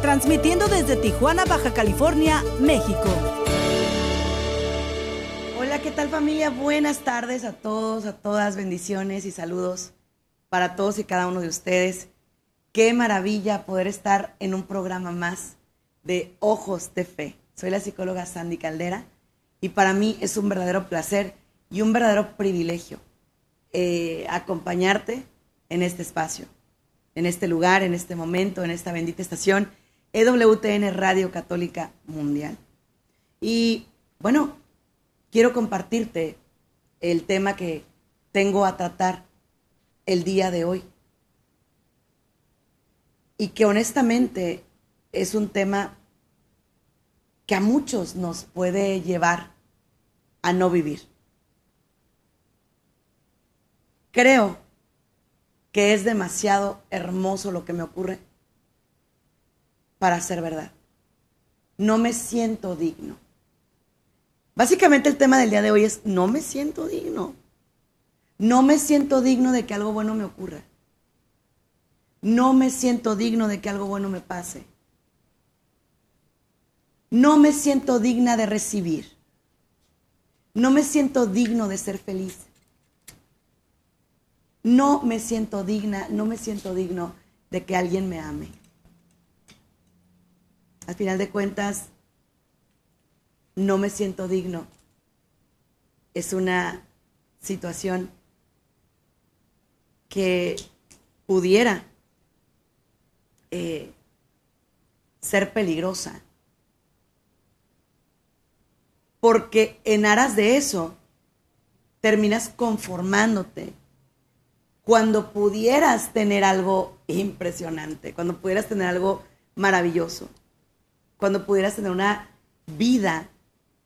transmitiendo desde Tijuana, Baja California, México. Hola, ¿qué tal familia? Buenas tardes a todos, a todas, bendiciones y saludos para todos y cada uno de ustedes. Qué maravilla poder estar en un programa más de Ojos de Fe. Soy la psicóloga Sandy Caldera y para mí es un verdadero placer y un verdadero privilegio eh, acompañarte en este espacio, en este lugar, en este momento, en esta bendita estación, EWTN Radio Católica Mundial. Y bueno, quiero compartirte el tema que tengo a tratar el día de hoy. Y que honestamente es un tema que a muchos nos puede llevar a no vivir. Creo que es demasiado hermoso lo que me ocurre para ser verdad. No me siento digno. Básicamente el tema del día de hoy es, no me siento digno. No me siento digno de que algo bueno me ocurra. No me siento digno de que algo bueno me pase. No me siento digna de recibir. No me siento digno de ser feliz no me siento digna, no me siento digno de que alguien me ame. Al final de cuentas, no me siento digno. Es una situación que pudiera eh, ser peligrosa. Porque en aras de eso terminas conformándote cuando pudieras tener algo impresionante, cuando pudieras tener algo maravilloso, cuando pudieras tener una vida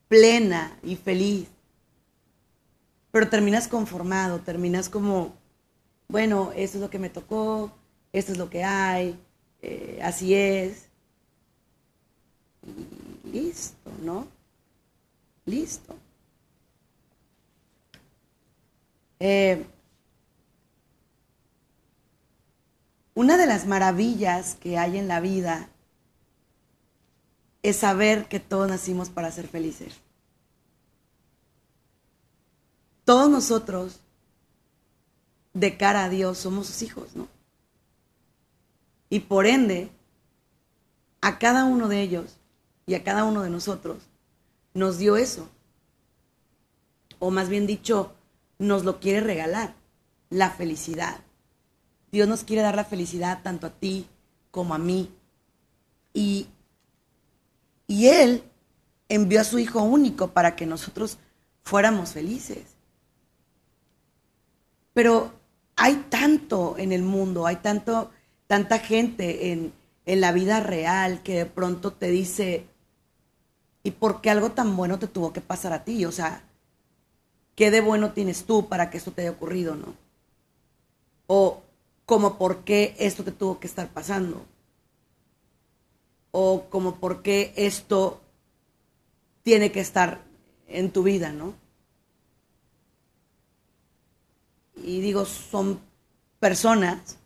plena y feliz. Pero terminas conformado, terminas como, bueno, esto es lo que me tocó, esto es lo que hay, eh, así es. Y listo, ¿no? Listo. Eh, Una de las maravillas que hay en la vida es saber que todos nacimos para ser felices. Todos nosotros, de cara a Dios, somos sus hijos, ¿no? Y por ende, a cada uno de ellos y a cada uno de nosotros nos dio eso. O más bien dicho, nos lo quiere regalar, la felicidad. Dios nos quiere dar la felicidad tanto a ti como a mí. Y, y Él envió a su Hijo único para que nosotros fuéramos felices. Pero hay tanto en el mundo, hay tanto, tanta gente en, en la vida real que de pronto te dice, ¿y por qué algo tan bueno te tuvo que pasar a ti? O sea, ¿qué de bueno tienes tú para que esto te haya ocurrido, no? O como por qué esto te tuvo que estar pasando. O como por qué esto tiene que estar en tu vida, ¿no? Y digo, son personas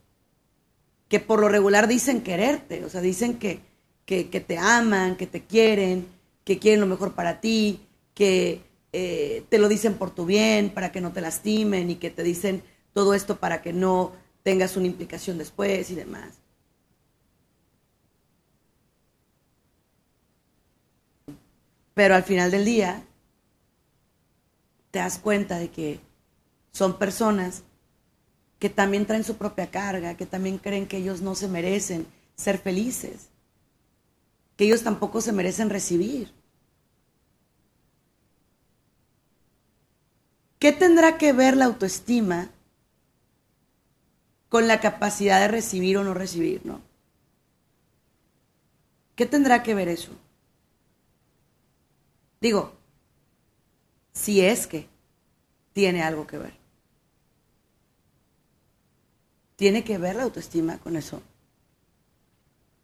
que por lo regular dicen quererte, o sea, dicen que, que, te aman, que te quieren, que quieren lo mejor para ti, que eh, te lo dicen por tu bien, para que no te lastimen y que te dicen todo esto para que no tengas una implicación después y demás. Pero al final del día, te das cuenta de que son personas que también traen su propia carga, que también creen que ellos no se merecen ser felices, que ellos tampoco se merecen recibir. ¿Qué tendrá que ver la autoestima con la capacidad de recibir o no recibir, ¿no? ¿Qué tendrá que ver eso? Digo, si es que tiene algo que ver. ¿Tiene que ver la autoestima con eso?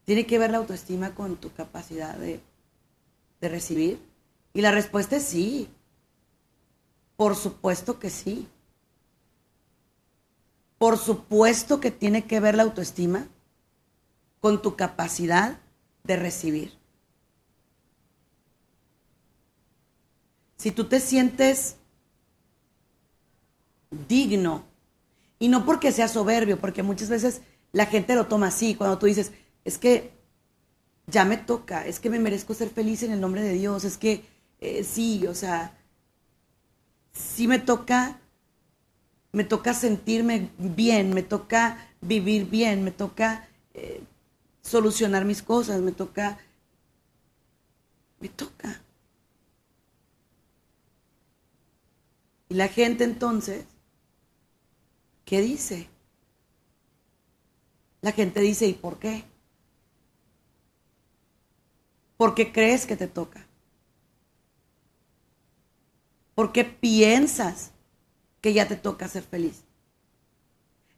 ¿Tiene que ver la autoestima con tu capacidad de, de recibir? Y la respuesta es sí. Por supuesto que sí. Por supuesto que tiene que ver la autoestima con tu capacidad de recibir. Si tú te sientes digno, y no porque sea soberbio, porque muchas veces la gente lo toma así, cuando tú dices, es que ya me toca, es que me merezco ser feliz en el nombre de Dios, es que eh, sí, o sea, sí me toca, me toca sentirme bien, me toca vivir bien, me toca eh, solucionar mis cosas, me toca, me toca. Y la gente entonces, ¿qué dice? La gente dice, ¿y por qué? ¿Por qué crees que te toca? ¿Por qué piensas que ya te toca ser feliz?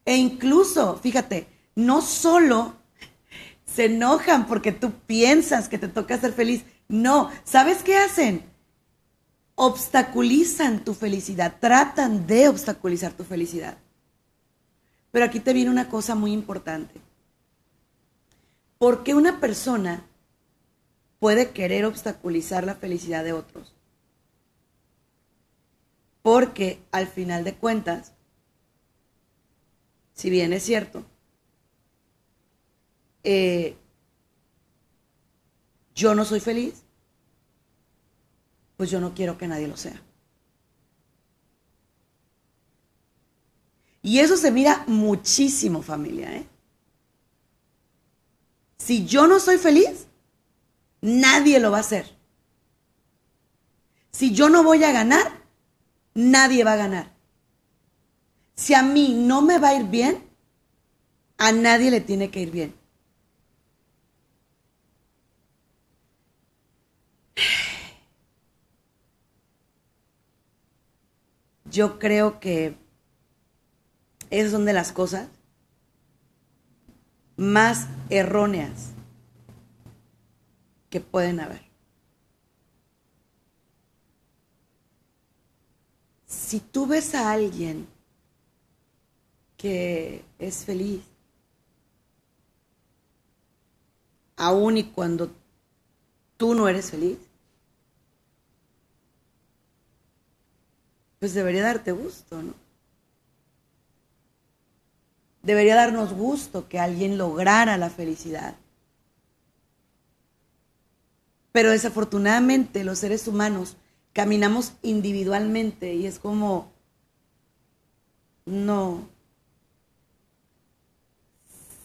E incluso, fíjate, no solo se enojan porque tú piensas que te toca ser feliz, no, ¿sabes qué hacen? Obstaculizan tu felicidad, tratan de obstaculizar tu felicidad. Pero aquí te viene una cosa muy importante. ¿Por qué una persona puede querer obstaculizar la felicidad de otros? Porque al final de cuentas, si bien es cierto, eh, yo no soy feliz, pues yo no quiero que nadie lo sea. Y eso se mira muchísimo, familia. ¿eh? Si yo no soy feliz, nadie lo va a hacer. Si yo no voy a ganar, nadie va a ganar. Si a mí no me va a ir bien, a nadie le tiene que ir bien. Yo creo que esas son de las cosas más erróneas que pueden haber. Si tú ves a alguien que es feliz, aun y cuando tú no eres feliz, pues debería darte gusto, ¿no? Debería darnos gusto que alguien lograra la felicidad. Pero desafortunadamente los seres humanos caminamos individualmente y es como, no,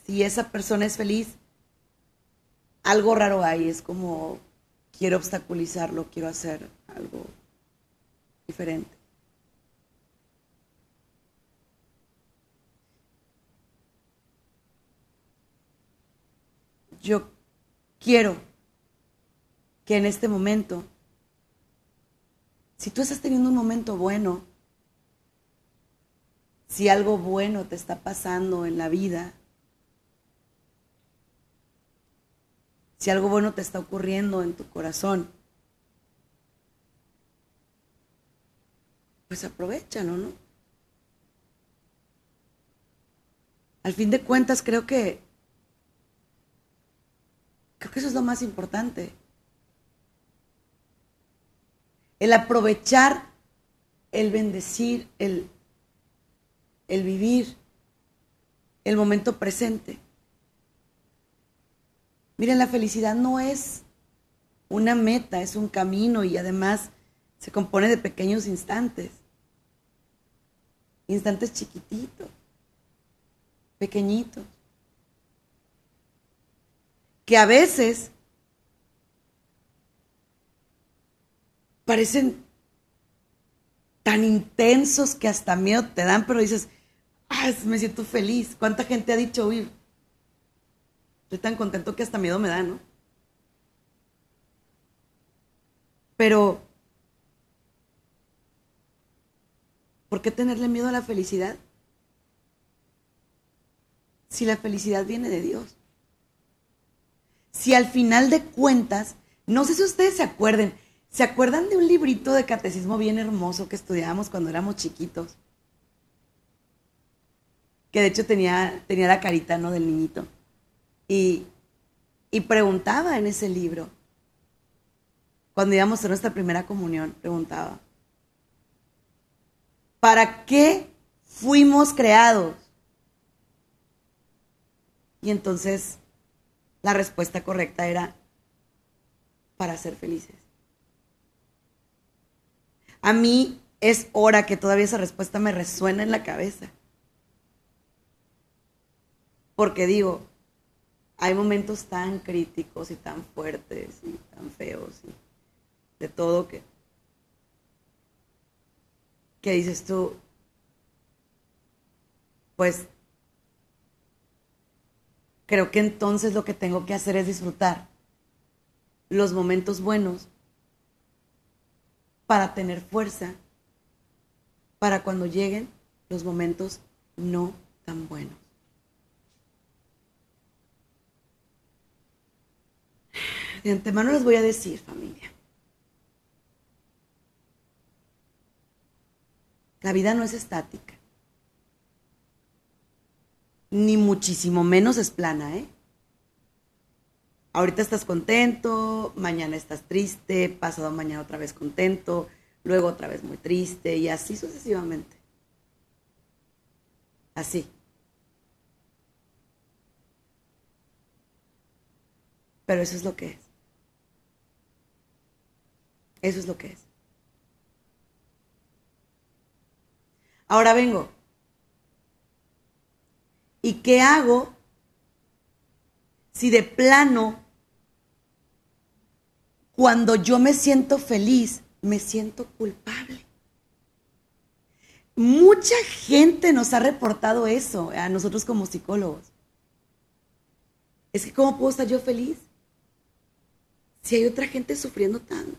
si esa persona es feliz, algo raro hay, es como, quiero obstaculizarlo, quiero hacer algo diferente. Yo quiero que en este momento, si tú estás teniendo un momento bueno, si algo bueno te está pasando en la vida, si algo bueno te está ocurriendo en tu corazón, pues aprovechalo, ¿no? Al fin de cuentas creo que Creo que eso es lo más importante. El aprovechar, el bendecir, el, el vivir el momento presente. Miren, la felicidad no es una meta, es un camino y además se compone de pequeños instantes. Instantes chiquititos, pequeñitos que a veces parecen tan intensos que hasta miedo te dan, pero dices, ah, me siento feliz. ¿Cuánta gente ha dicho, uy, estoy tan contento que hasta miedo me da, ¿no? Pero, ¿por qué tenerle miedo a la felicidad? Si la felicidad viene de Dios. Si al final de cuentas, no sé si ustedes se acuerden, ¿se acuerdan de un librito de catecismo bien hermoso que estudiábamos cuando éramos chiquitos? Que de hecho tenía, tenía la carita, ¿no? Del niñito. Y, y preguntaba en ese libro, cuando íbamos a nuestra primera comunión, preguntaba, ¿para qué fuimos creados? Y entonces la respuesta correcta era, para ser felices. A mí es hora que todavía esa respuesta me resuena en la cabeza. Porque digo, hay momentos tan críticos y tan fuertes y tan feos de todo que, que dices tú, pues creo que entonces lo que tengo que hacer es disfrutar los momentos buenos para tener fuerza para cuando lleguen los momentos no tan buenos. De antemano les voy a decir, familia, La vida no es estática. Ni muchísimo menos es plana, ¿eh? Ahorita estás contento, mañana estás triste, pasado mañana otra vez contento, luego otra vez muy triste y así sucesivamente. Así. Pero eso es lo que es. Eso es lo que es. Ahora vengo. ¿Y qué hago si de plano, cuando yo me siento feliz, me siento culpable? Mucha gente nos ha reportado eso a nosotros como psicólogos. Es que ¿cómo puedo estar yo feliz? Si hay otra gente sufriendo tanto.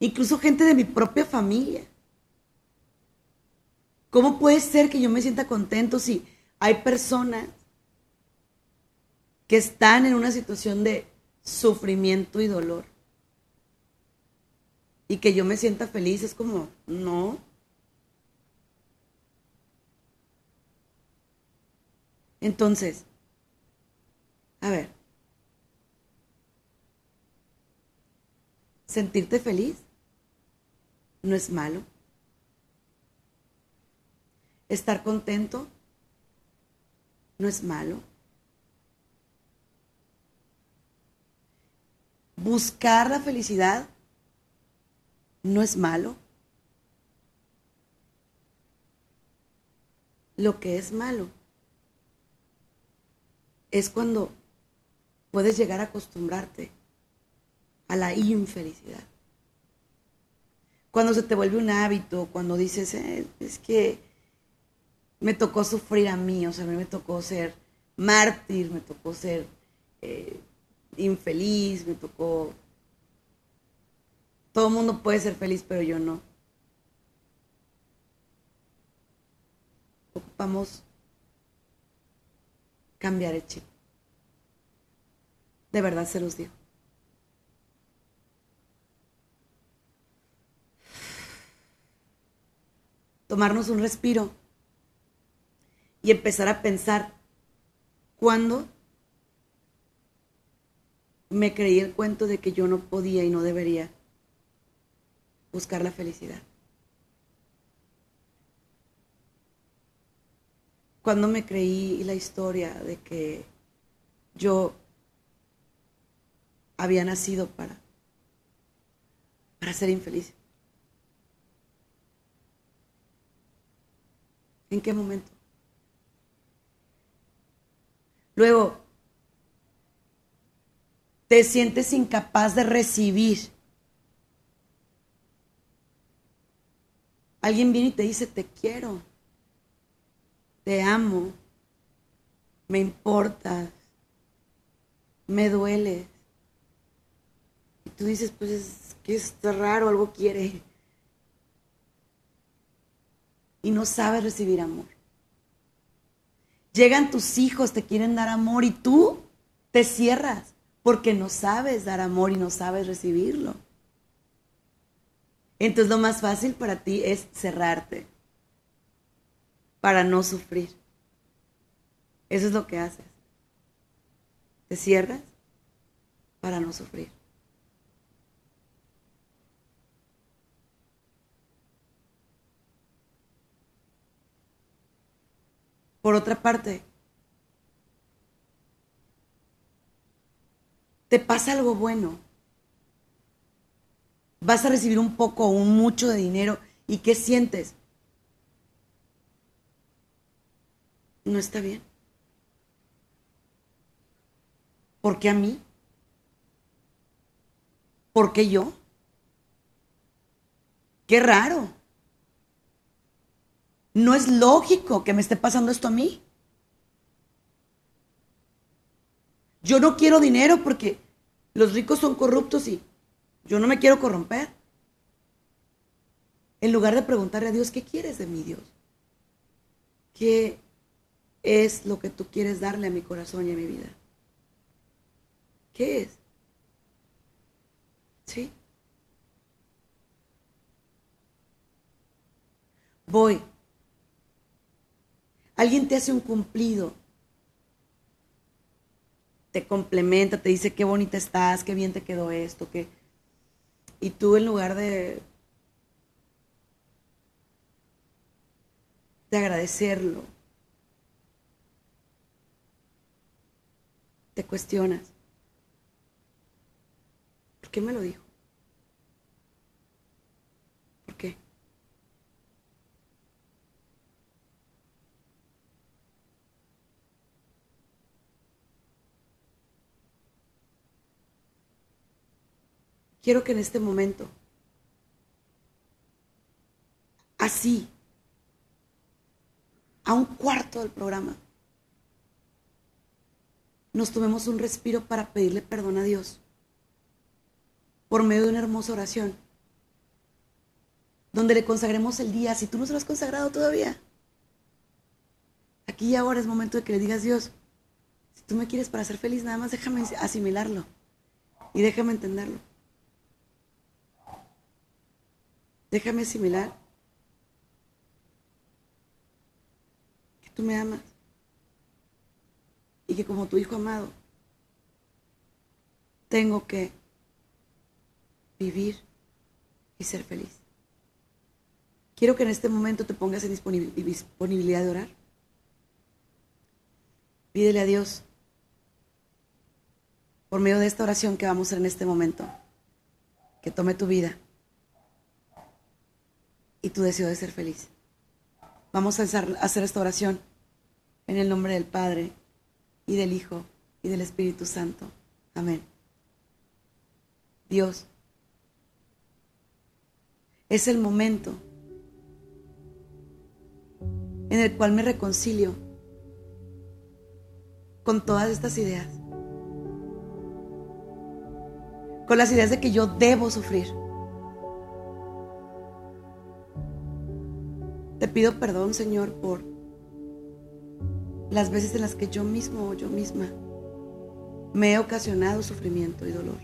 Incluso gente de mi propia familia. ¿Cómo puede ser que yo me sienta contento si hay personas que están en una situación de sufrimiento y dolor? Y que yo me sienta feliz, es como, no. Entonces, a ver, sentirte feliz no es malo. Estar contento no es malo. Buscar la felicidad no es malo. Lo que es malo es cuando puedes llegar a acostumbrarte a la infelicidad. Cuando se te vuelve un hábito, cuando dices, eh, es que me tocó sufrir a mí, o sea, a mí me tocó ser mártir, me tocó ser eh, infeliz, me tocó... Todo el mundo puede ser feliz, pero yo no. Ocupamos cambiar el chip. De verdad se los digo. Tomarnos un respiro y empezar a pensar cuándo me creí el cuento de que yo no podía y no debería buscar la felicidad. Cuando me creí la historia de que yo había nacido para, para ser infeliz. ¿En qué momento? Luego, te sientes incapaz de recibir. Alguien viene y te dice, te quiero, te amo, me importas, me duele. Y tú dices, pues es que está raro, algo quiere. y no sabes recibir amor. Llegan tus hijos, te quieren dar amor y tú te cierras porque no sabes dar amor y no sabes recibirlo. Entonces lo más fácil para ti es cerrarte para no sufrir. Eso es lo que haces. Te cierras para no sufrir. Por otra parte, te pasa algo bueno. Vas a recibir un poco o un mucho de dinero. ¿Y qué sientes? No está bien. ¿Por qué a mí? ¿Por qué yo? Qué raro. No es lógico que me esté pasando esto a mí. Yo no quiero dinero porque los ricos son corruptos y yo no me quiero corromper. En lugar de preguntarle a Dios, ¿qué quieres de mí, Dios? ¿Qué es lo que tú quieres darle a mi corazón y a mi vida? ¿Qué es? ¿Sí? Voy Alguien te hace un cumplido. Te complementa, te dice qué bonita estás, qué bien te quedó esto, que y tú en lugar de de agradecerlo, te cuestionas. ¿Por qué me lo dijo? ¿Por qué? Quiero que en este momento, así, a un cuarto del programa, nos tomemos un respiro para pedirle perdón a Dios por medio de una hermosa oración, donde le consagremos el día, si tú no se lo has consagrado todavía. Aquí y ahora es momento de que le digas, Dios, si tú me quieres para ser feliz, nada más déjame asimilarlo y déjame entenderlo. Déjame asimilar que tú me amas y que como tu hijo amado tengo que vivir y ser feliz. Quiero que en este momento te pongas en disponibilidad de orar. Pídele a Dios por medio de esta oración que vamos a hacer en este momento, que tome tu vida y tu deseo de ser feliz. Vamos a hacer esta oración en el nombre del Padre y del Hijo y del Espíritu Santo. Amén. Dios, es el momento en el cual me reconcilio con todas estas ideas. Con las ideas de que yo debo sufrir Te pido perdón, Señor, por las veces en las que yo mismo o yo misma me he ocasionado sufrimiento y dolor.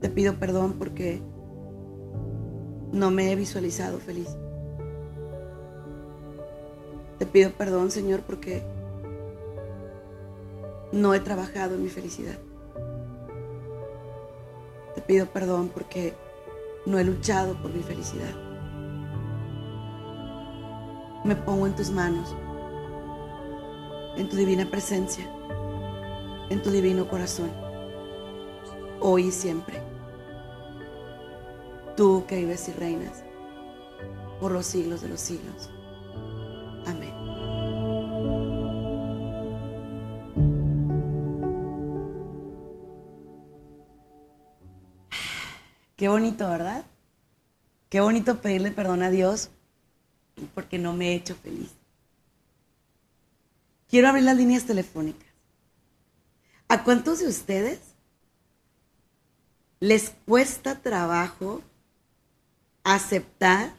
Te pido perdón porque no me he visualizado feliz. Te pido perdón, Señor, porque no he trabajado en mi felicidad. Te pido perdón porque no he luchado por mi felicidad me pongo en tus manos, en tu divina presencia, en tu divino corazón, hoy y siempre. Tú que vives y reinas por los siglos de los siglos. Amén. Qué bonito, ¿verdad? Qué bonito pedirle perdón a Dios porque no me he hecho feliz. Quiero abrir las líneas telefónicas. ¿A cuántos de ustedes les cuesta trabajo aceptar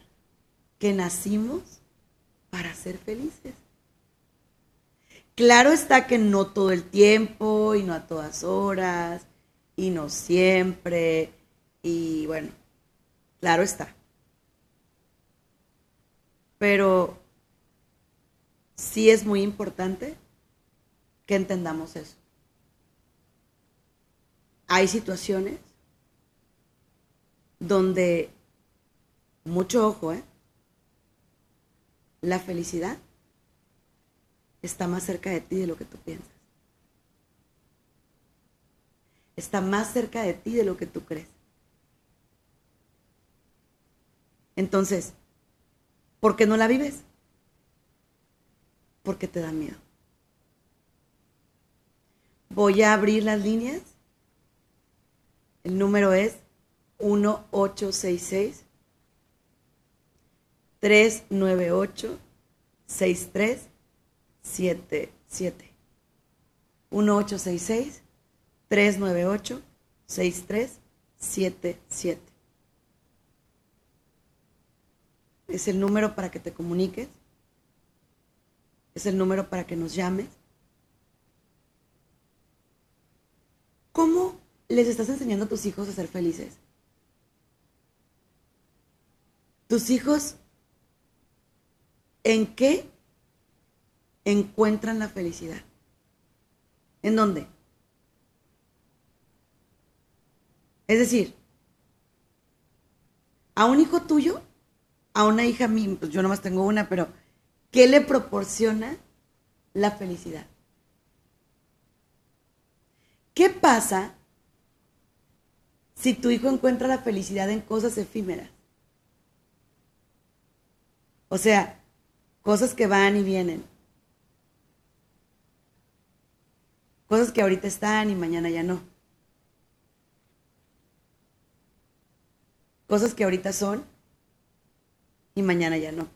que nacimos para ser felices. Claro está que no todo el tiempo y no a todas horas y no siempre y bueno, claro está. Pero sí es muy importante que entendamos eso. Hay situaciones donde, mucho ojo, ¿eh? La felicidad está más cerca de ti de lo que tú piensas. Está más cerca de ti de lo que tú crees. Entonces, ¿por qué no la vives? Porque te da miedo. Voy a abrir las líneas. El número es 1866 398 6377 1866 398 6377 Es el número para que te comuniques. Es el número para que nos llames. ¿Cómo les estás enseñando a tus hijos a ser felices? Tus hijos, ¿en qué encuentran la felicidad? ¿En dónde? Es decir, a un hijo tuyo, a una hija mía, pues yo nomás tengo una, pero ¿qué le proporciona la felicidad? ¿Qué pasa si tu hijo encuentra la felicidad en cosas efímeras? O sea, cosas que van y vienen. Cosas que ahorita están y mañana ya no. Cosas que ahorita son y mañana ya no.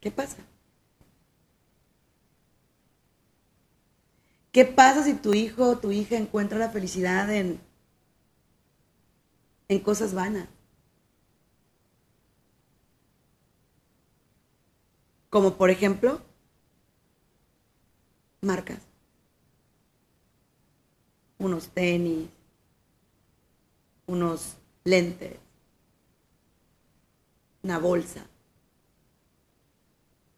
¿Qué pasa? ¿Qué pasa si tu hijo o tu hija encuentra la felicidad en, en cosas vanas? Como por ejemplo, marcas. Unos tenis, unos lentes, una bolsa.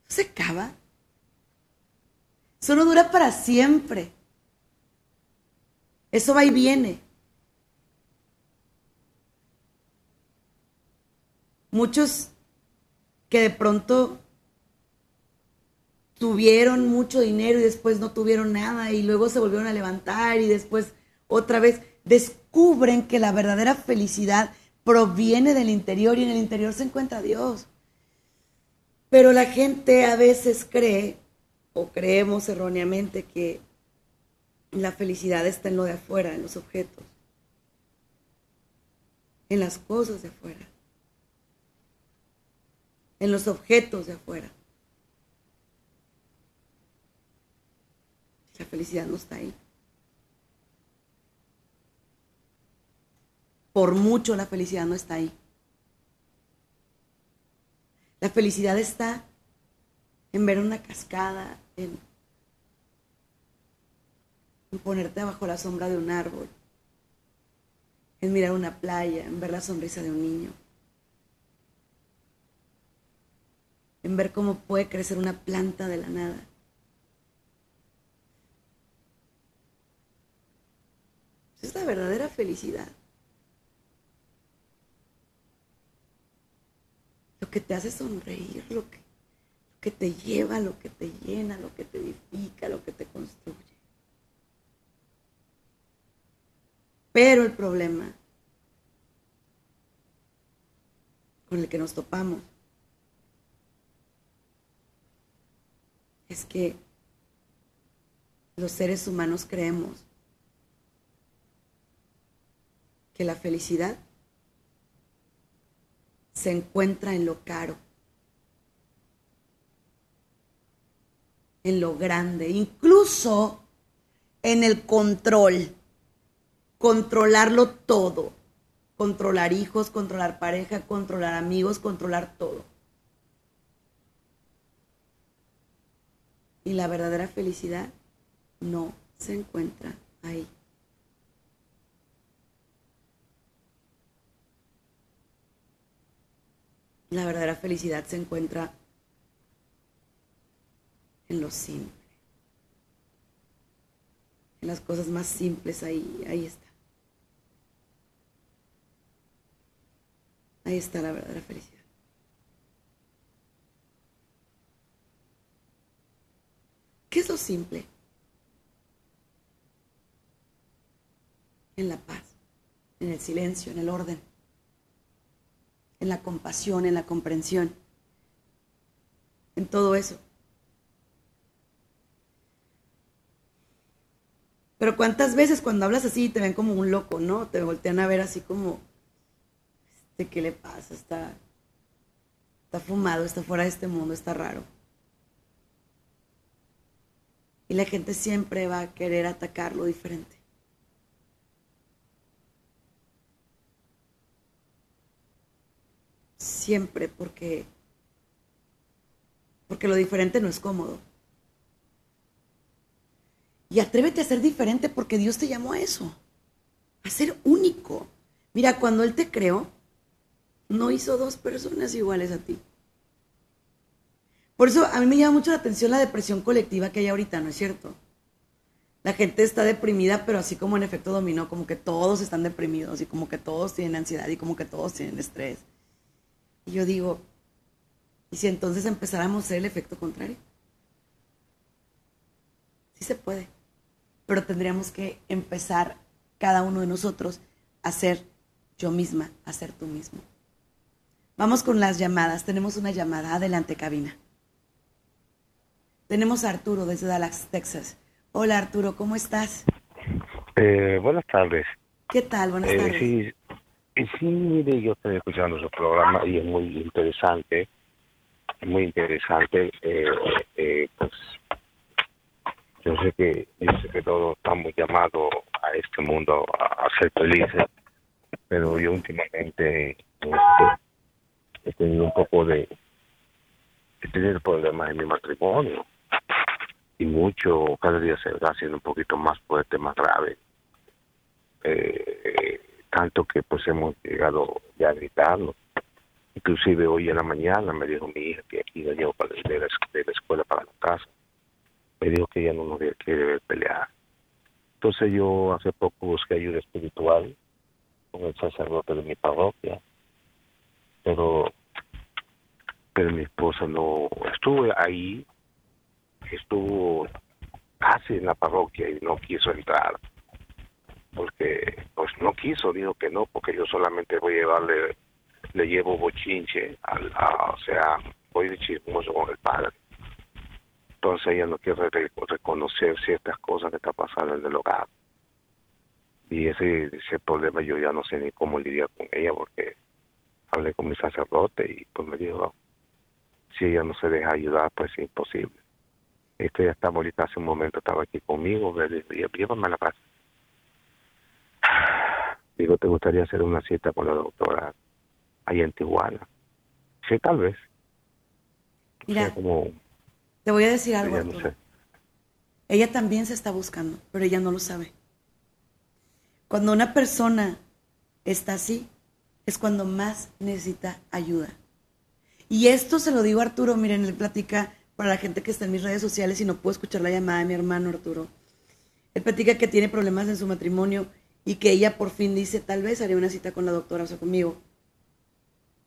¿Se acaba? Eso no dura para siempre. Eso va y viene. Muchos que de pronto tuvieron mucho dinero y después no tuvieron nada y luego se volvieron a levantar y después otra vez descubren que la verdadera felicidad proviene del interior y en el interior se encuentra Dios. Pero la gente a veces cree o creemos erróneamente que la felicidad está en lo de afuera, en los objetos, en las cosas de afuera, en los objetos de afuera. La felicidad no está ahí. Por mucho la felicidad no está ahí. La felicidad está en ver una cascada, en, ponerte bajo la sombra de un árbol, en mirar una playa, en ver la sonrisa de un niño, en ver cómo puede crecer una planta de la nada. Es la verdadera felicidad. Lo que te hace sonreír, lo que que te lleva, lo que te llena, lo que te edifica, lo que te construye. Pero el problema con el que nos topamos es que los seres humanos creemos que la felicidad se encuentra en lo caro. en lo grande, incluso en el control, controlarlo todo, controlar hijos, controlar pareja, controlar amigos, controlar todo. Y la verdadera felicidad no se encuentra ahí. La verdadera felicidad se encuentra en lo simple. En las cosas más simples, ahí, ahí está. Ahí está la verdadera felicidad. ¿Qué es lo simple? En la paz, en el silencio, en el orden, en la compasión, en la comprensión, en todo eso. Pero cuántas veces cuando hablas así te ven como un loco, ¿no? Te voltean a ver así como, este, ¿qué le pasa? Está, está fumado, está fuera de este mundo, está raro. Y la gente siempre va a querer atacar lo diferente. Siempre porque porque lo diferente no es cómodo. Y atrévete a ser diferente porque Dios te llamó a eso, a ser único. Mira, cuando Él te creó, no hizo dos personas iguales a ti. Por eso a mí me llama mucho la atención la depresión colectiva que hay ahorita, ¿no es cierto? La gente está deprimida, pero así como en efecto dominó, como que todos están deprimidos y como que todos tienen ansiedad y como que todos tienen estrés. Y yo digo, ¿y si entonces empezáramos a hacer el efecto contrario? Sí se puede pero tendríamos que empezar cada uno de nosotros a ser yo misma, a ser tú mismo. Vamos con las llamadas. Tenemos una llamada. Adelante, cabina. Tenemos a Arturo desde Dallas, Texas. Hola, Arturo, ¿cómo estás? Eh, buenas tardes. ¿Qué tal? Buenas Eh, tardes. sí, sí, mire, yo estoy escuchando su programa y es muy interesante, muy interesante. Eh, eh, pues yo sé que yo sé que todos estamos llamados a este mundo a, a ser felices, pero yo últimamente este, he tenido un poco de he tenido problemas en mi matrimonio y mucho cada día se va haciendo un poquito más fuerte, más grave. Eh, tanto que pues hemos llegado ya a gritarlo. Inclusive hoy en la mañana me dijo mi hija que aquí la llevo para, de, la, de la escuela para la casa. Me dijo que ella no nos quiere pelear. Entonces yo hace poco busqué ayuda espiritual con el sacerdote de mi parroquia, pero pero mi esposa no estuve ahí, estuvo casi en la parroquia y no quiso entrar porque pues no quiso, dijo que no, porque yo solamente voy a llevarle, le llevo bochinche, al, o sea, voy de chismoso con el padre. Entonces ella no quiere re- reconocer ciertas cosas que está pasando en el hogar. Y ese, ese problema yo ya no sé ni cómo lidiar con ella, porque hablé con mi sacerdote y pues me dijo, si ella no se deja ayudar, pues es imposible. Esto ya está ahorita hace un momento, estaba aquí conmigo, llévame a la casa. Digo, ¿te gustaría hacer una cita con la doctora ahí en Tijuana? Sí, tal vez. O Mira, sea, como, te voy a decir algo, no Arturo. sé. Ella también se está buscando, pero ella no lo sabe. Cuando una persona está así, es cuando más necesita ayuda. Y esto se lo digo a Arturo, miren, él platica para la gente que está en mis redes sociales y no puedo escuchar la llamada de mi hermano Arturo. Él platica que tiene problemas en su matrimonio y que ella por fin dice, tal vez haré una cita con la doctora, o sea, conmigo.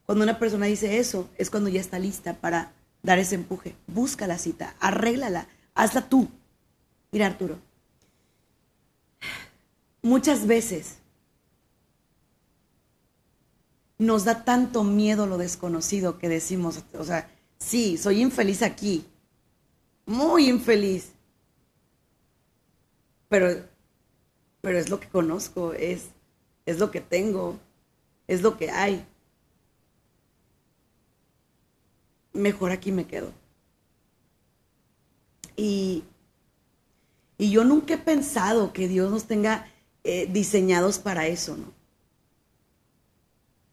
Cuando una persona dice eso, es cuando ya está lista para dar ese empuje. Busca la cita, arréglala, hazla tú. Mira, Arturo, muchas veces nos da tanto miedo lo desconocido que decimos, o sea, sí, soy infeliz aquí, muy infeliz, pero, pero es lo que conozco, es, es lo que tengo, es lo que hay. Mejor aquí me quedo. Y, y yo nunca he pensado que Dios nos tenga eh, diseñados para eso, ¿no?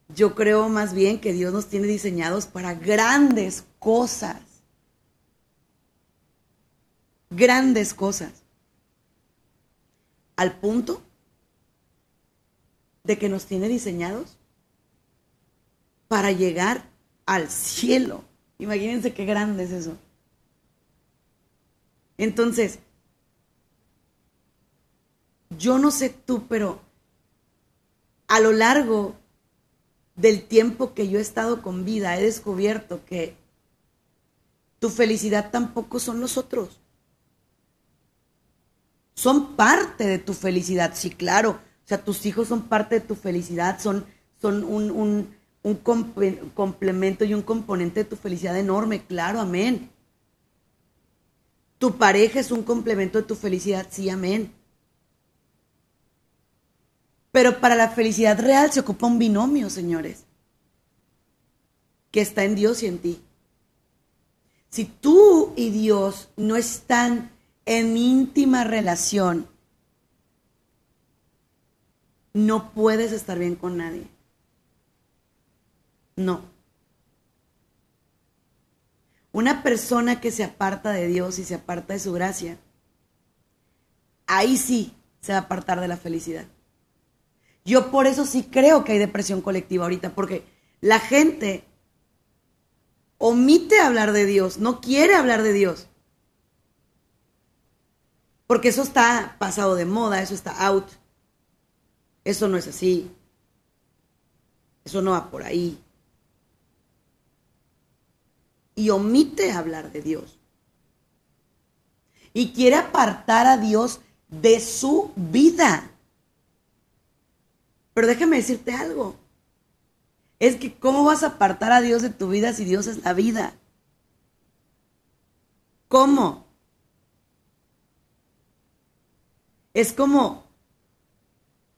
Yo creo más bien que Dios nos tiene diseñados para grandes cosas. Grandes cosas. Al punto de que nos tiene diseñados para llegar al cielo. Imagínense qué grande es eso. Entonces, yo no sé tú, pero a lo largo del tiempo que yo he estado con vida, he descubierto que tu felicidad tampoco son los otros. Son parte de tu felicidad, sí, claro. O sea, tus hijos son parte de tu felicidad, son, son un, un, un complemento y un componente de tu felicidad enorme, claro, amén. Tu pareja es un complemento de tu felicidad, sí, amén. Pero para la felicidad real se ocupa un binomio, señores, que está en Dios y en ti. Si tú y Dios no están en íntima relación, no puedes estar bien con nadie. No. Una persona que se aparta de Dios y se aparta de su gracia, ahí sí se va a apartar de la felicidad. Yo por eso sí creo que hay depresión colectiva ahorita, porque la gente omite hablar de Dios, no quiere hablar de Dios. Porque eso está pasado de moda, eso está out. Eso no es así. Eso no va por ahí. Y omite hablar de Dios. Y quiere apartar a Dios de su vida. Pero déjame decirte algo. Es que ¿cómo vas a apartar a Dios de tu vida si Dios es la vida? ¿Cómo? Es como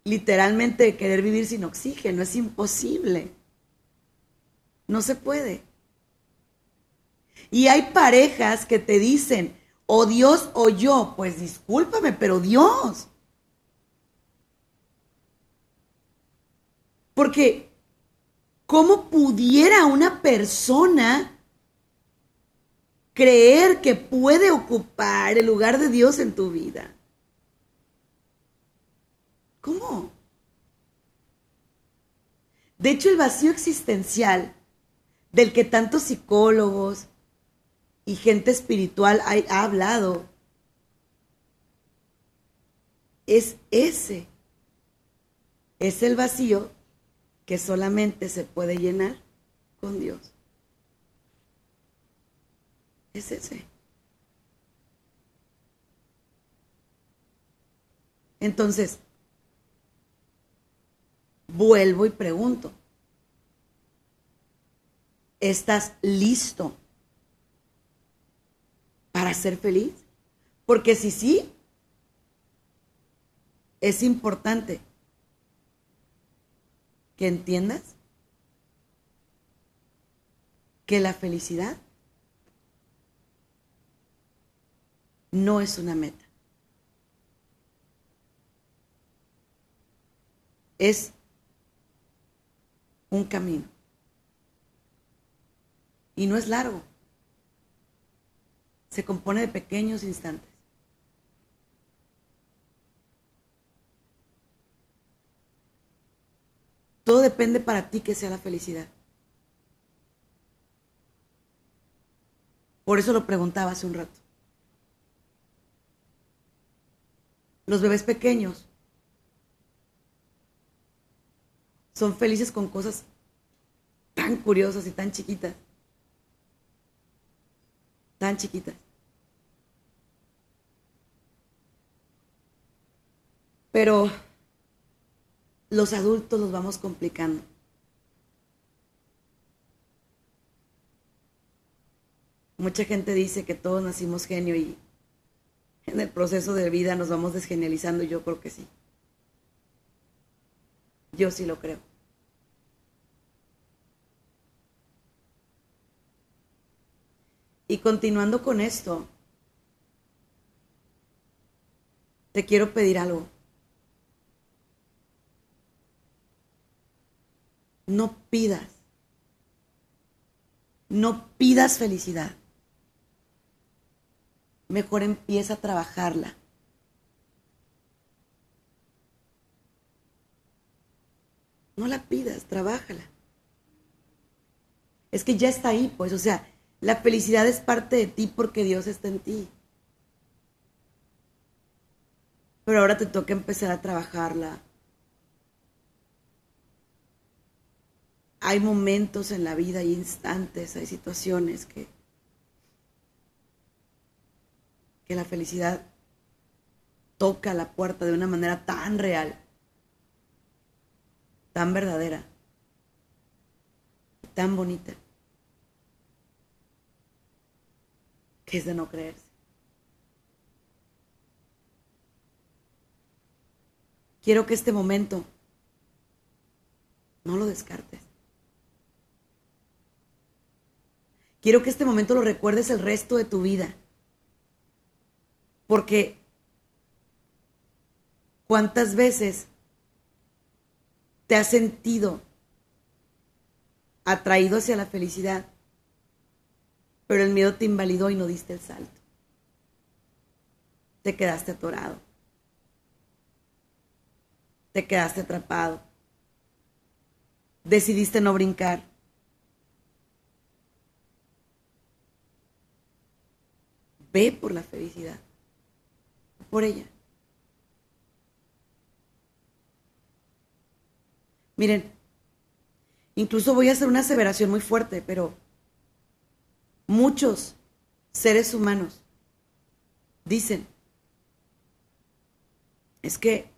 literalmente querer vivir sin oxígeno. Es imposible. No se puede. Y hay parejas que te dicen, o Dios o yo. Pues discúlpame, pero Dios. Porque, ¿cómo pudiera una persona creer que puede ocupar el lugar de Dios en tu vida? ¿Cómo? De hecho, el vacío existencial del que tantos psicólogos y gente espiritual ha, ha hablado es ese. Es el vacío que solamente se puede llenar con Dios. Es ese. Entonces, vuelvo y pregunto, ¿estás listo para ser feliz? Porque si sí, es importante que entiendas que la felicidad no es una meta. Es un camino. Y no es largo. Se compone de pequeños instantes. Todo depende para ti que sea la felicidad. Por eso lo preguntaba hace un rato. Los bebés pequeños son felices con cosas tan curiosas y tan chiquitas. Tan chiquitas. Pero los adultos los vamos complicando. Mucha gente dice que todos nacimos genio y en el proceso de vida nos vamos desgenializando yo creo que sí. Yo sí lo creo. Y continuando con esto, te quiero pedir algo. no pidas. No pidas felicidad. Mejor empieza a trabajarla. No la pidas, trabájala. Es que ya está ahí, pues, o sea, la felicidad es parte de ti porque Dios está en ti. Pero ahora te toca empezar a trabajarla. Hay momentos en la vida, hay instantes, hay situaciones que, que la felicidad toca la puerta de una manera tan real, tan verdadera, tan bonita, que es de no creerse. Quiero que este momento no lo descartes. Quiero que este momento lo recuerdes el resto de tu vida. Porque ¿cuántas veces te has sentido atraído hacia la felicidad, pero el miedo te invalidó y no diste el salto? Te quedaste atorado. Te quedaste atrapado. Decidiste no brincar. Ve por la felicidad. Por ella. Miren, incluso voy a hacer una aseveración muy fuerte, pero muchos seres humanos dicen, es que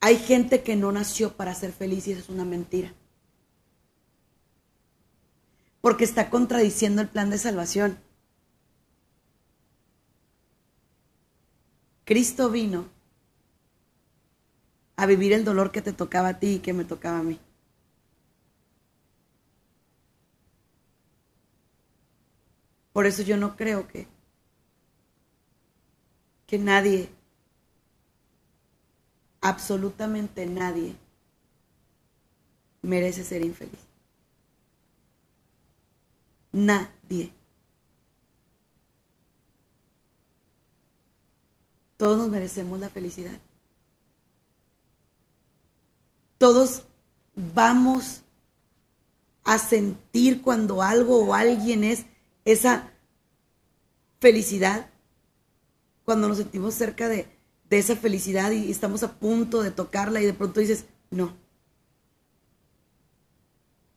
hay gente que no nació para ser feliz y eso es una mentira porque está contradiciendo el plan de salvación. Cristo vino a vivir el dolor que te tocaba a ti y que me tocaba a mí. Por eso yo no creo que, que nadie, absolutamente nadie, merece ser infeliz. Nadie. Todos nos merecemos la felicidad. Todos vamos a sentir cuando algo o alguien es esa felicidad, cuando nos sentimos cerca de, de esa felicidad y estamos a punto de tocarla y de pronto dices, no.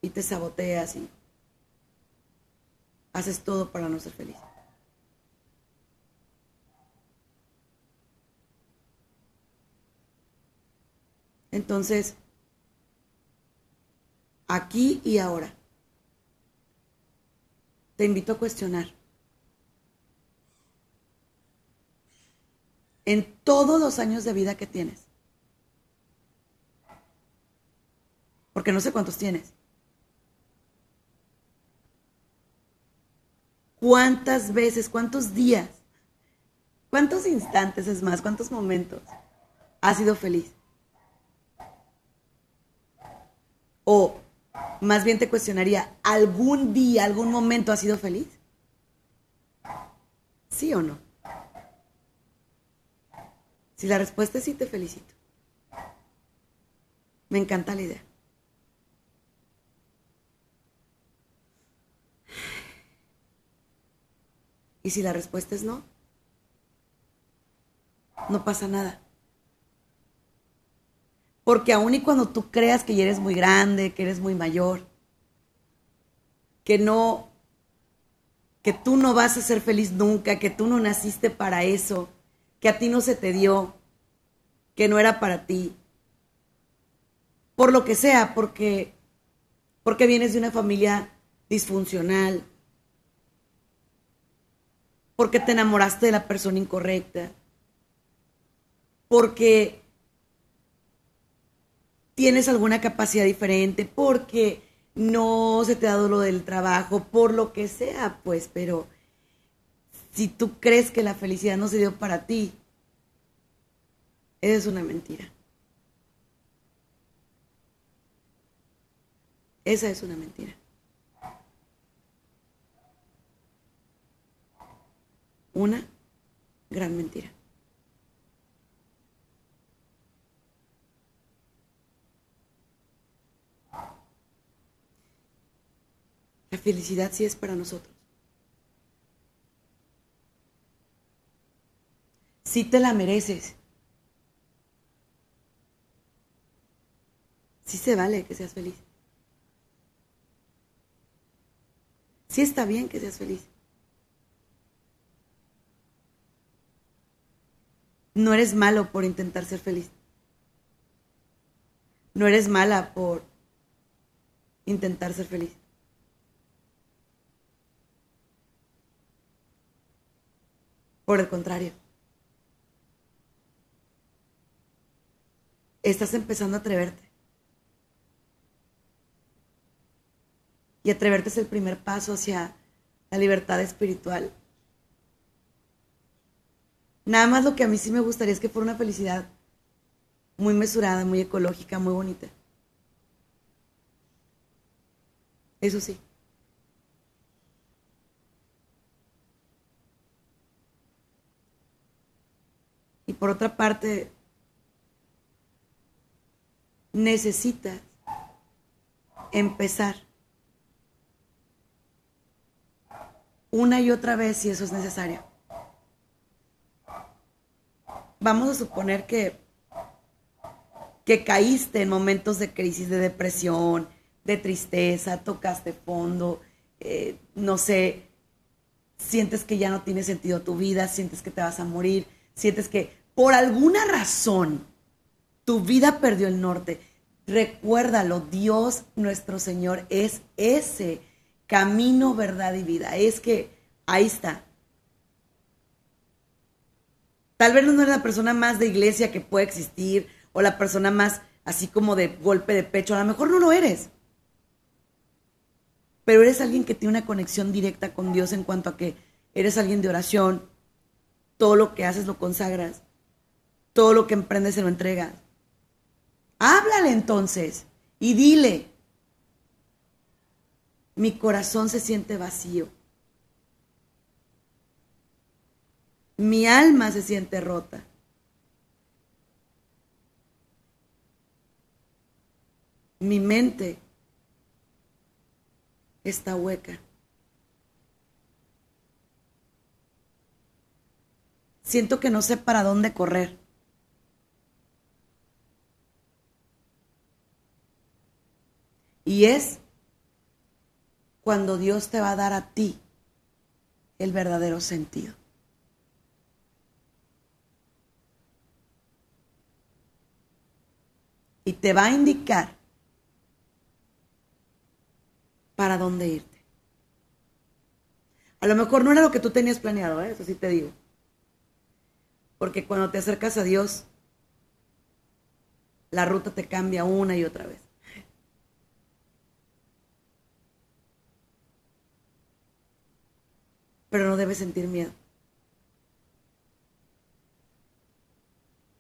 Y te saboteas y haces todo para no ser feliz. Entonces, aquí y ahora, te invito a cuestionar. En todos los años de vida que tienes, porque no sé cuántos tienes, ¿Cuántas veces, cuántos días, cuántos instantes es más, cuántos momentos has sido feliz? O más bien te cuestionaría, ¿algún día, algún momento has sido feliz? ¿Sí o no? Si la respuesta es sí, te felicito. Me encanta la idea. Y si la respuesta es no, no pasa nada. Porque aun y cuando tú creas que ya eres muy grande, que eres muy mayor, que no, que tú no vas a ser feliz nunca, que tú no naciste para eso, que a ti no se te dio, que no era para ti, por lo que sea, porque, porque vienes de una familia disfuncional, porque te enamoraste de la persona incorrecta, porque tienes alguna capacidad diferente, porque no se te ha dado lo del trabajo, por lo que sea, pues, pero si tú crees que la felicidad no se dio para ti, es una mentira. Esa es una mentira. Una gran mentira. La felicidad sí es para nosotros. Sí te la mereces. Sí se vale que seas feliz. Sí está bien que seas feliz. No eres malo por intentar ser feliz. No eres mala por intentar ser feliz. Por el contrario. Estás empezando a atreverte. Y atreverte es el primer paso hacia la libertad espiritual. Nada más lo que a mí sí me gustaría es que fuera una felicidad muy mesurada, muy ecológica, muy bonita. Eso sí. Y por otra parte, necesitas empezar una y otra vez si eso es necesario. Vamos a suponer que, que caíste en momentos de crisis, de depresión, de tristeza, tocaste fondo, eh, no sé, sientes que ya no tiene sentido tu vida, sientes que te vas a morir, sientes que por alguna razón tu vida perdió el norte. Recuérdalo, Dios nuestro Señor es ese camino, verdad y vida. Es que ahí está. Tal vez no eres la persona más de iglesia que puede existir o la persona más así como de golpe de pecho. A lo mejor no lo eres. Pero eres alguien que tiene una conexión directa con Dios en cuanto a que eres alguien de oración. Todo lo que haces lo consagras. Todo lo que emprendes se lo entregas. Háblale entonces y dile, mi corazón se siente vacío. Mi alma se siente rota. Mi mente está hueca. Siento que no sé para dónde correr. Y es cuando Dios te va a dar a ti el verdadero sentido. Y te va a indicar para dónde irte. A lo mejor no era lo que tú tenías planeado, ¿eh? eso sí te digo. Porque cuando te acercas a Dios, la ruta te cambia una y otra vez. Pero no debes sentir miedo.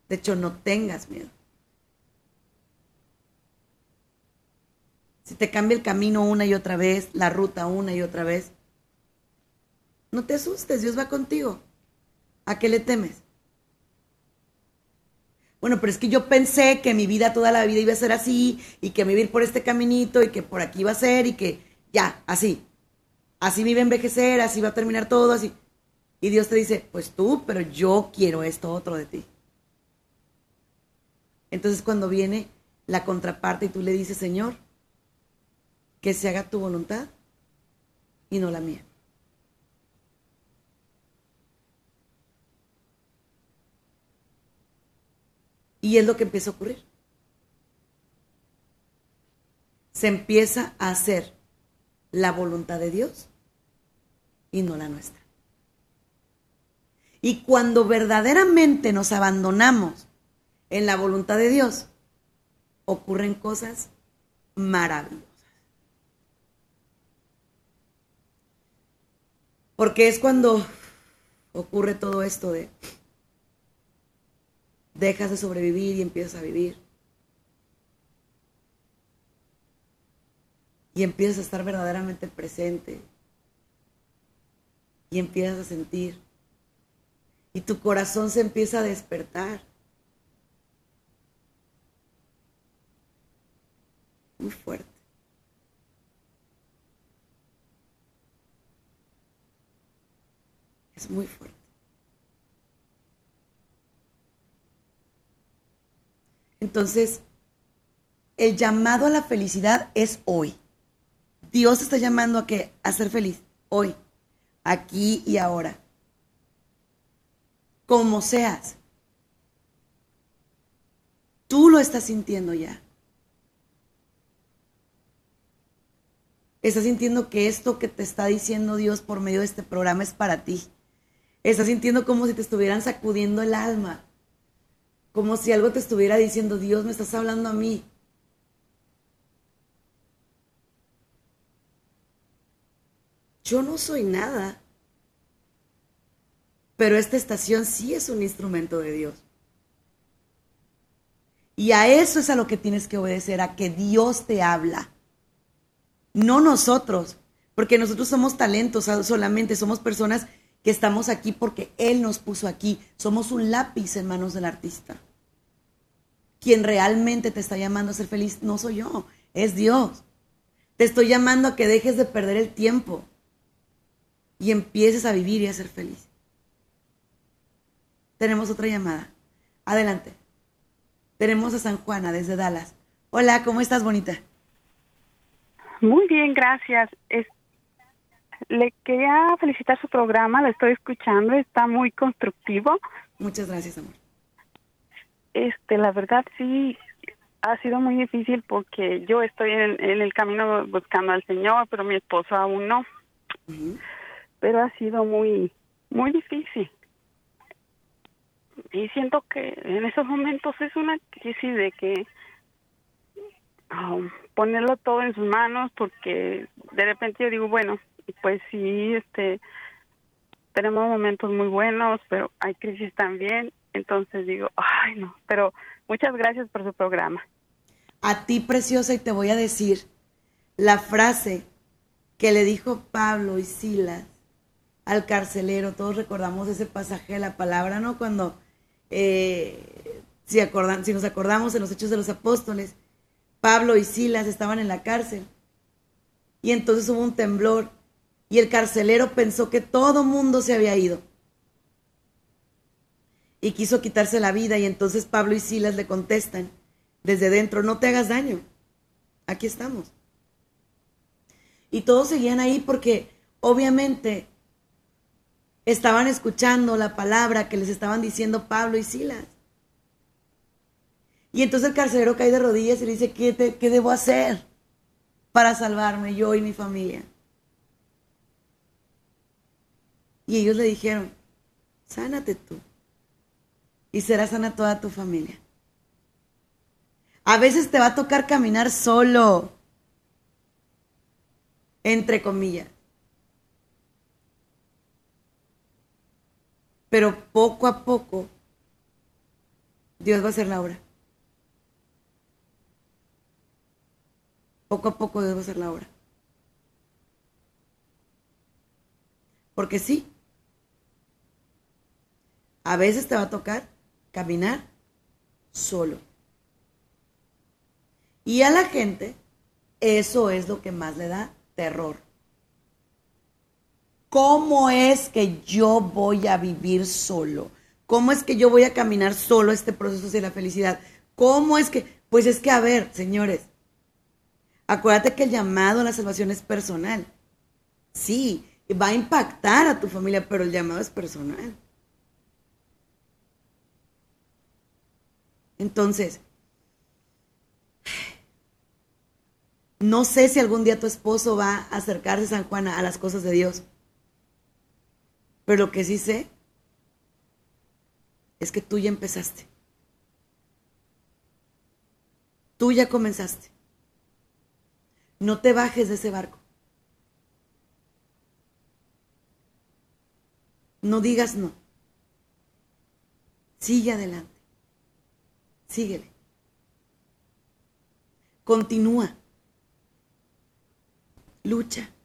De hecho, no tengas miedo. Si te cambia el camino una y otra vez, la ruta una y otra vez, no te asustes, Dios va contigo. ¿A qué le temes? Bueno, pero es que yo pensé que mi vida toda la vida iba a ser así y que me iba a ir por este caminito y que por aquí iba a ser y que ya, así así a envejecer, así va a terminar todo, así. Y Dios te dice, pues tú, pero yo quiero esto otro de ti. Entonces cuando viene la contraparte y tú le dices, Señor, que se haga tu voluntad y no la mía. Y es lo que empieza a ocurrir. Se empieza a hacer la voluntad de Dios y no la nuestra. Y cuando verdaderamente nos abandonamos en la voluntad de Dios, ocurren cosas maravillosas. Porque es cuando ocurre todo esto de dejas de sobrevivir y empiezas a vivir. Y empiezas a estar verdaderamente presente y empiezas a sentir y tu corazón se empieza a despertar. Muy fuerte. Es muy fuerte. Entonces, el llamado a la felicidad es hoy. Dios está llamando a que a ser feliz hoy, aquí y ahora. Como seas. Tú lo estás sintiendo ya. Estás sintiendo que esto que te está diciendo Dios por medio de este programa es para ti. Estás sintiendo como si te estuvieran sacudiendo el alma. Como si algo te estuviera diciendo, Dios, me estás hablando a mí. Yo no soy nada. Pero esta estación sí es un instrumento de Dios. Y a eso es a lo que tienes que obedecer, a que Dios te habla. No nosotros, porque nosotros somos talentos solamente, somos personas que estamos aquí porque Él nos puso aquí. Somos un lápiz en manos del artista. Quien realmente te está llamando a ser feliz no soy yo, es Dios. Te estoy llamando a que dejes de perder el tiempo y empieces a vivir y a ser feliz. Tenemos otra llamada. Adelante. Tenemos a San Juana desde Dallas. Hola, ¿cómo estás, bonita? Muy bien, gracias. le quería felicitar su programa, lo estoy escuchando, está muy constructivo. Muchas gracias, amor. Este, la verdad sí ha sido muy difícil porque yo estoy en, el camino buscando al Señor, pero mi esposo aún no. Pero ha sido muy, muy difícil. Y siento que en esos momentos es una crisis de que um, ponerlo todo en sus manos porque de repente yo digo bueno pues sí este tenemos momentos muy buenos pero hay crisis también entonces digo ay no pero muchas gracias por su programa. A ti preciosa y te voy a decir la frase que le dijo Pablo y Silas al carcelero. Todos recordamos ese pasaje de la palabra no cuando eh, si, si nos acordamos en los Hechos de los Apóstoles, Pablo y Silas estaban en la cárcel. Y entonces hubo un temblor y el carcelero pensó que todo mundo se había ido. Y quiso quitarse la vida y entonces Pablo y Silas le contestan desde dentro, no te hagas daño, aquí estamos. Y todos seguían ahí porque obviamente estaban escuchando la palabra que les estaban diciendo Pablo y Silas. Y entonces el carcelero cae de rodillas y le dice, ¿qué, ¿qué debo hacer para salvarme yo y mi familia? Y ellos le dijeron, sánate tú y será sana toda tu familia. A veces te va a tocar caminar solo, entre comillas. Pero poco a poco Dios va a hacer la obra. Poco a poco Dios va a hacer la obra. Porque sí, a veces te va a tocar caminar solo. Y a la gente eso es lo que más le da terror. ¿Cómo es que yo voy a vivir solo? ¿Cómo es que yo voy a caminar solo este proceso hacia la felicidad? ¿Cómo es que? Pues es que, a ver, señores, acuérdate que el llamado a la salvación es personal. Sí, va a impactar a tu familia, pero el llamado es personal. Entonces, no sé si algún día tu esposo va a acercarse, San Juana, a las cosas de Dios. Pero lo que sí sé es que tú ya empezaste. Tú ya comenzaste. No te bajes de ese barco. No digas no. Sigue adelante. Síguele. Continúa. lucha.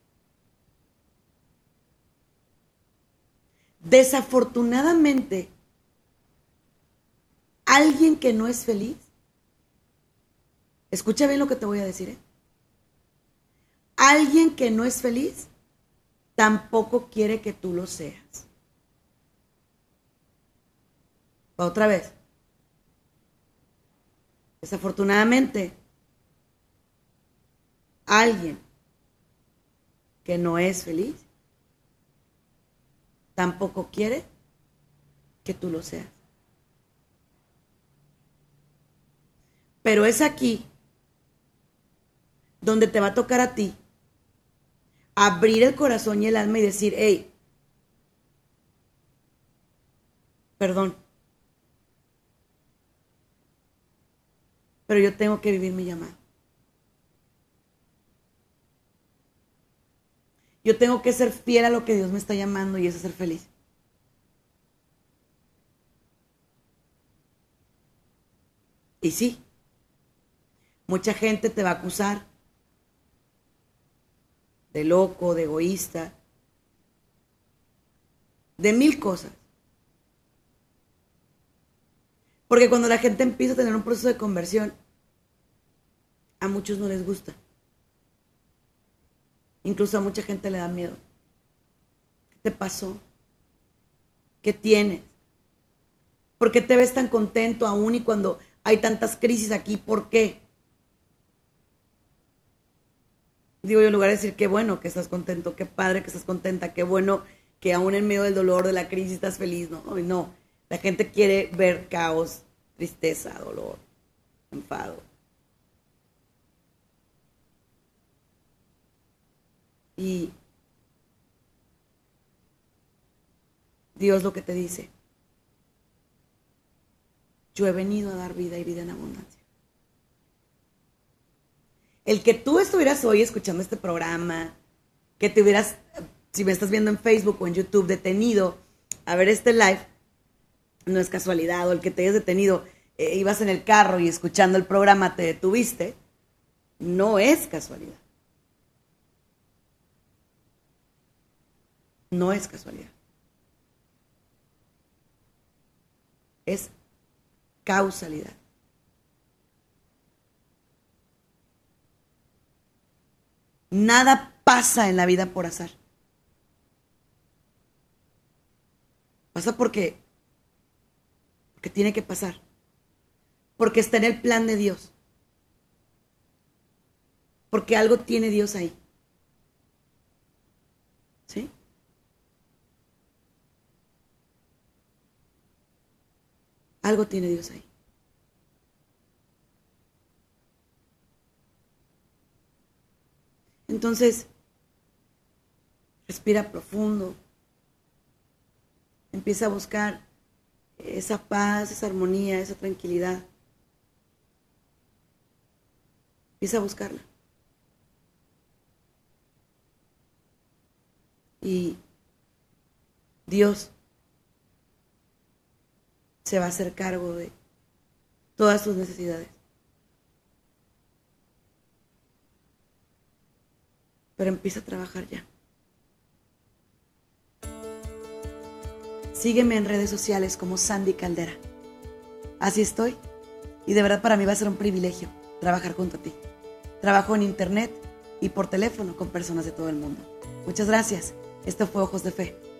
Desafortunadamente, alguien que no es feliz, escucha bien lo que te voy a decir, ¿eh? alguien que no es feliz tampoco quiere que tú lo seas. Otra vez. Desafortunadamente, alguien que no es feliz tampoco quiere que tú lo seas. Pero es aquí donde te va a tocar a ti abrir el corazón y el alma y decir, hey, perdón, pero yo tengo que vivir mi llamado. Yo tengo que ser fiel a lo que Dios me está llamando y eso es ser feliz. Y sí, mucha gente te va a acusar de loco, de egoísta, de mil cosas. Porque cuando la gente empieza a tener un proceso de conversión, a muchos no les gusta. Incluso a mucha gente le da miedo. ¿Qué te pasó? ¿Qué tienes? ¿Por qué te ves tan contento aún y cuando hay tantas crisis aquí? ¿Por qué? Digo yo, en lugar de decir qué bueno que estás contento, qué padre que estás contenta, qué bueno que aún en medio del dolor, de la crisis, estás feliz. No, no. La gente quiere ver caos, tristeza, dolor, enfado. Y Dios lo que te dice, yo he venido a dar vida y vida en abundancia. El que tú estuvieras hoy escuchando este programa, que te hubieras, si me estás viendo en Facebook o en YouTube, detenido a ver este live, no es casualidad, o el que te hayas detenido, eh, ibas en el carro y escuchando el programa te detuviste, no es casualidad. No es casualidad. Es causalidad. Nada pasa en la vida por azar. Pasa porque, porque tiene que pasar. Porque está en el plan de Dios. Porque algo tiene Dios ahí. ¿Sí? Algo tiene Dios ahí. Entonces, respira profundo. Empieza a buscar esa paz, esa armonía, esa tranquilidad. Empieza a buscarla. Y Dios se va a hacer cargo de todas tus necesidades. Pero empieza a trabajar ya. Sígueme en redes sociales como Sandy Caldera. Así estoy. Y de verdad para mí va a ser un privilegio trabajar junto a ti. Trabajo en internet y por teléfono con personas de todo el mundo. Muchas gracias. Esto fue Ojos de Fe